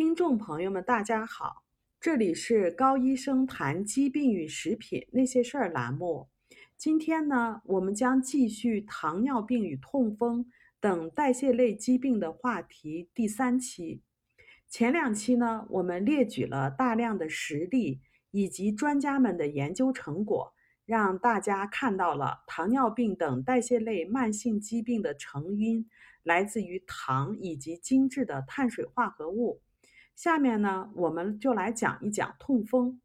听众朋友们，大家好，这里是高医生谈疾病与食品那些事儿栏目。今天呢，我们将继续糖尿病与痛风等代谢类疾病的话题第三期。前两期呢，我们列举了大量的实例以及专家们的研究成果，让大家看到了糖尿病等代谢类慢性疾病的成因来自于糖以及精致的碳水化合物。下面呢，我们就来讲一讲痛风。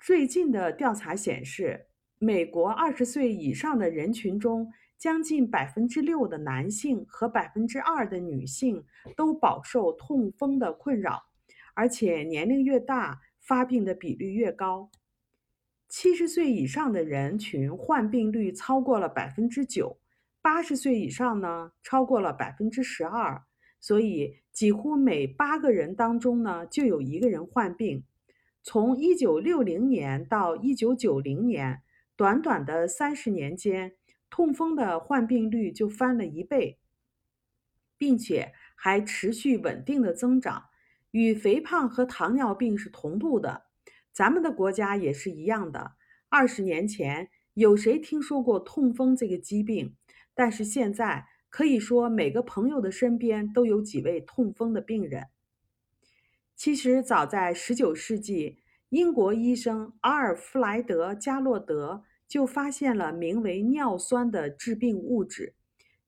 最近的调查显示，美国二十岁以上的人群中，将近百分之六的男性和百分之二的女性都饱受痛风的困扰，而且年龄越大，发病的比率越高。七十岁以上的人群患病率超过了百分之九，八十岁以上呢，超过了百分之十二。所以，几乎每八个人当中呢，就有一个人患病。从一九六零年到一九九零年，短短的三十年间，痛风的患病率就翻了一倍，并且还持续稳定的增长，与肥胖和糖尿病是同步的。咱们的国家也是一样的。二十年前，有谁听说过痛风这个疾病？但是现在。可以说，每个朋友的身边都有几位痛风的病人。其实，早在19世纪，英国医生阿尔弗莱德·加洛德就发现了名为尿酸的致病物质。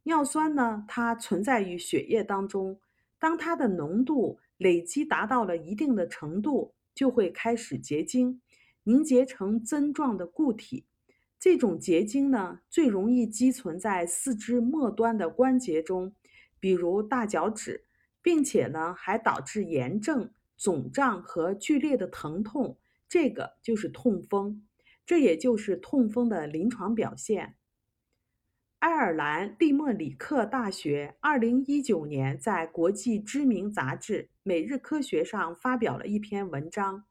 尿酸呢，它存在于血液当中，当它的浓度累积达到了一定的程度，就会开始结晶，凝结成针状的固体。这种结晶呢，最容易积存在四肢末端的关节中，比如大脚趾，并且呢，还导致炎症、肿胀和剧烈的疼痛。这个就是痛风，这也就是痛风的临床表现。爱尔兰利莫里克大学二零一九年在国际知名杂志《每日科学》上发表了一篇文章。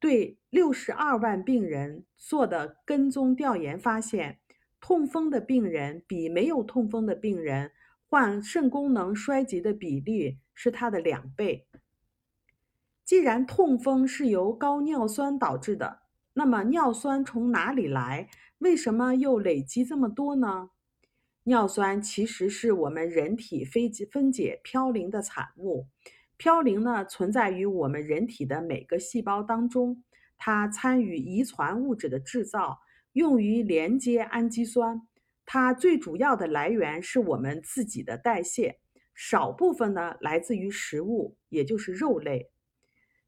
对六十二万病人做的跟踪调研发现，痛风的病人比没有痛风的病人患肾功能衰竭的比例是它的两倍。既然痛风是由高尿酸导致的，那么尿酸从哪里来？为什么又累积这么多呢？尿酸其实是我们人体分解分解嘌呤的产物。嘌呤呢，存在于我们人体的每个细胞当中，它参与遗传物质的制造，用于连接氨基酸。它最主要的来源是我们自己的代谢，少部分呢来自于食物，也就是肉类。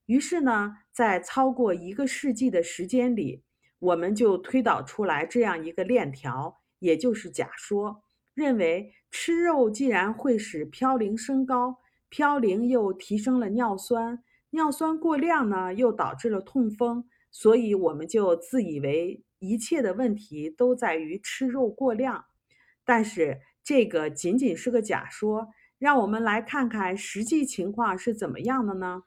于是呢，在超过一个世纪的时间里，我们就推导出来这样一个链条，也就是假说，认为吃肉既然会使嘌呤升高。嘌呤又提升了尿酸，尿酸过量呢，又导致了痛风，所以我们就自以为一切的问题都在于吃肉过量。但是这个仅仅是个假说，让我们来看看实际情况是怎么样的呢？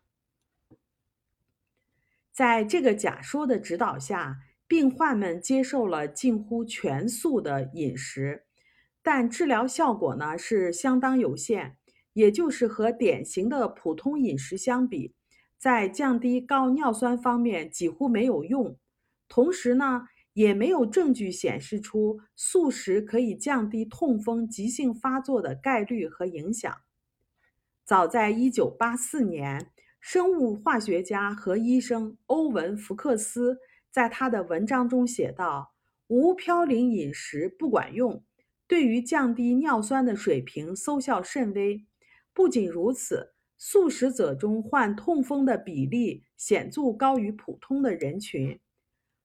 在这个假说的指导下，病患们接受了近乎全素的饮食，但治疗效果呢是相当有限。也就是和典型的普通饮食相比，在降低高尿酸方面几乎没有用。同时呢，也没有证据显示出素食可以降低痛风急性发作的概率和影响。早在1984年，生物化学家和医生欧文·福克斯在他的文章中写道：“无嘌呤饮食不管用，对于降低尿酸的水平收效甚微。”不仅如此，素食者中患痛风的比例显著高于普通的人群。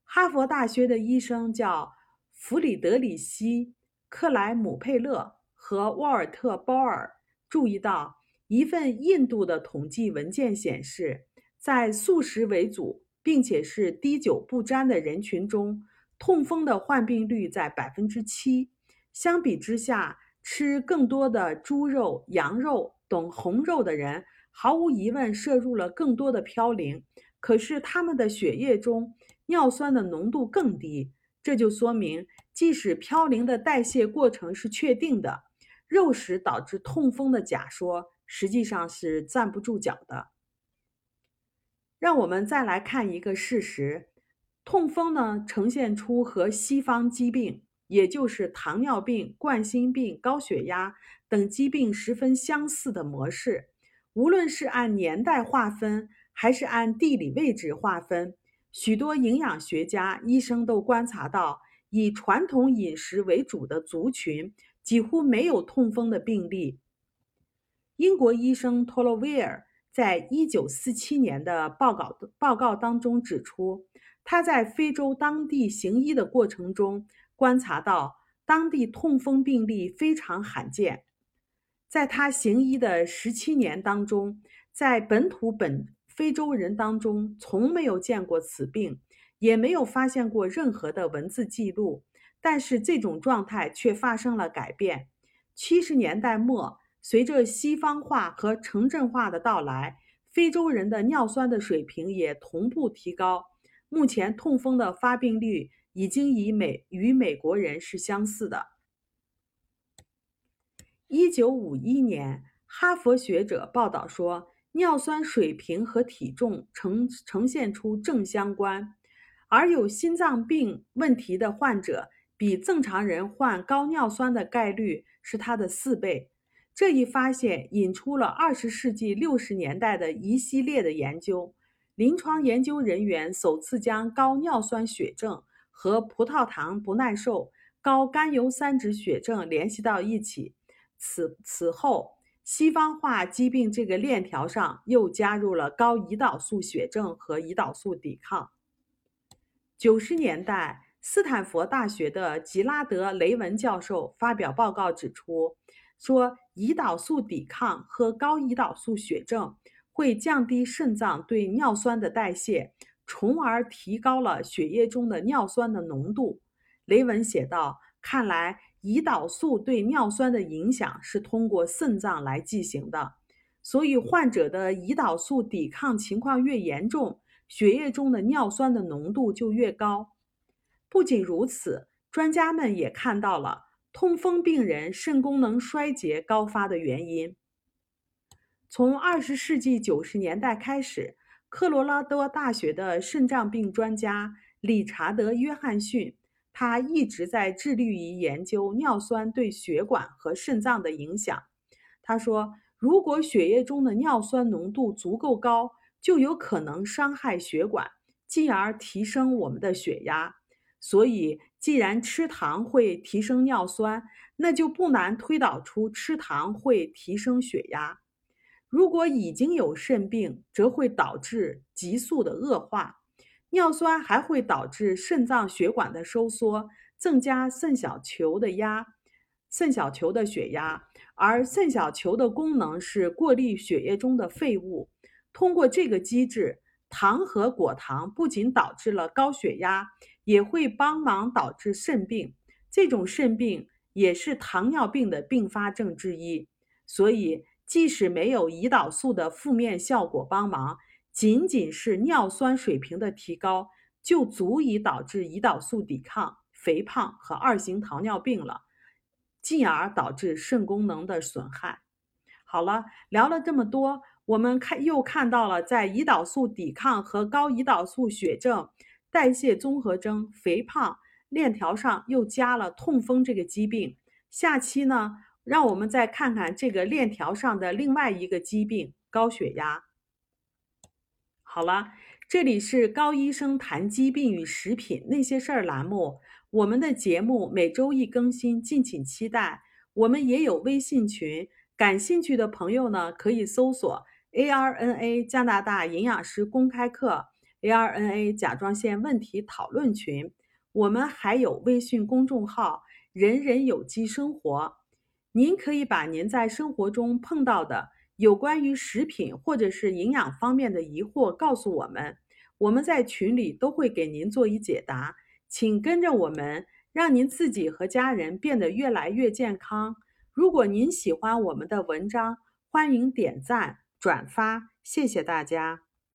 哈佛大学的医生叫弗里德里希·克莱姆佩勒和沃尔特·鲍尔注意到，一份印度的统计文件显示，在素食为主并且是滴酒不沾的人群中，痛风的患病率在百分之七。相比之下，吃更多的猪肉、羊肉。懂红肉的人毫无疑问摄入了更多的嘌呤，可是他们的血液中尿酸的浓度更低。这就说明，即使嘌呤的代谢过程是确定的，肉食导致痛风的假说实际上是站不住脚的。让我们再来看一个事实：痛风呢，呈现出和西方疾病，也就是糖尿病、冠心病、高血压等疾病十分相似的模式。无论是按年代划分，还是按地理位置划分，许多营养学家、医生都观察到，以传统饮食为主的族群几乎没有痛风的病例。英国医生托洛威尔在一九四七年的报告报告当中指出，他在非洲当地行医的过程中观察到，当地痛风病例非常罕见。在他行医的十七年当中，在本土本非洲人当中从没有见过此病，也没有发现过任何的文字记录。但是这种状态却发生了改变。七十年代末，随着西方化和城镇化的到来，非洲人的尿酸的水平也同步提高。目前，痛风的发病率已经与美与美国人是相似的。一九五一年，哈佛学者报道说，尿酸水平和体重呈呈现出正相关，而有心脏病问题的患者比正常人患高尿酸的概率是它的四倍。这一发现引出了二十世纪六十年代的一系列的研究。临床研究人员首次将高尿酸血症和葡萄糖不耐受、高甘油三酯血症联系到一起。此此后，西方化疾病这个链条上又加入了高胰岛素血症和胰岛素抵抗。九十年代，斯坦福大学的吉拉德·雷文教授发表报告指出，说胰岛素抵抗和高胰岛素血症会降低肾脏对尿酸的代谢，从而提高了血液中的尿酸的浓度。雷文写道：“看来。”胰岛素对尿酸的影响是通过肾脏来进行的，所以患者的胰岛素抵抗情况越严重，血液中的尿酸的浓度就越高。不仅如此，专家们也看到了痛风病人肾功能衰竭高发的原因。从二十世纪九十年代开始，科罗拉多大学的肾脏病专家理查德·约翰逊。他一直在致力于研究尿酸对血管和肾脏的影响。他说：“如果血液中的尿酸浓度足够高，就有可能伤害血管，进而提升我们的血压。所以，既然吃糖会提升尿酸，那就不难推导出吃糖会提升血压。如果已经有肾病，则会导致急速的恶化。”尿酸还会导致肾脏血管的收缩，增加肾小球的压，肾小球的血压。而肾小球的功能是过滤血液中的废物。通过这个机制，糖和果糖不仅导致了高血压，也会帮忙导致肾病。这种肾病也是糖尿病的并发症之一。所以，即使没有胰岛素的负面效果帮忙，仅仅是尿酸水平的提高，就足以导致胰岛素抵抗、肥胖和二型糖尿病了，进而导致肾功能的损害。好了，聊了这么多，我们看又看到了在胰岛素抵抗和高胰岛素血症、代谢综合征、肥胖链条上又加了痛风这个疾病。下期呢，让我们再看看这个链条上的另外一个疾病——高血压。好了，这里是高医生谈疾病与食品那些事儿栏目。我们的节目每周一更新，敬请期待。我们也有微信群，感兴趣的朋友呢可以搜索 ARNA 加拿大营养师公开课 ARNA 甲状腺问题讨论群。我们还有微信公众号“人人有机生活”，您可以把您在生活中碰到的。有关于食品或者是营养方面的疑惑，告诉我们，我们在群里都会给您做一解答。请跟着我们，让您自己和家人变得越来越健康。如果您喜欢我们的文章，欢迎点赞转发，谢谢大家。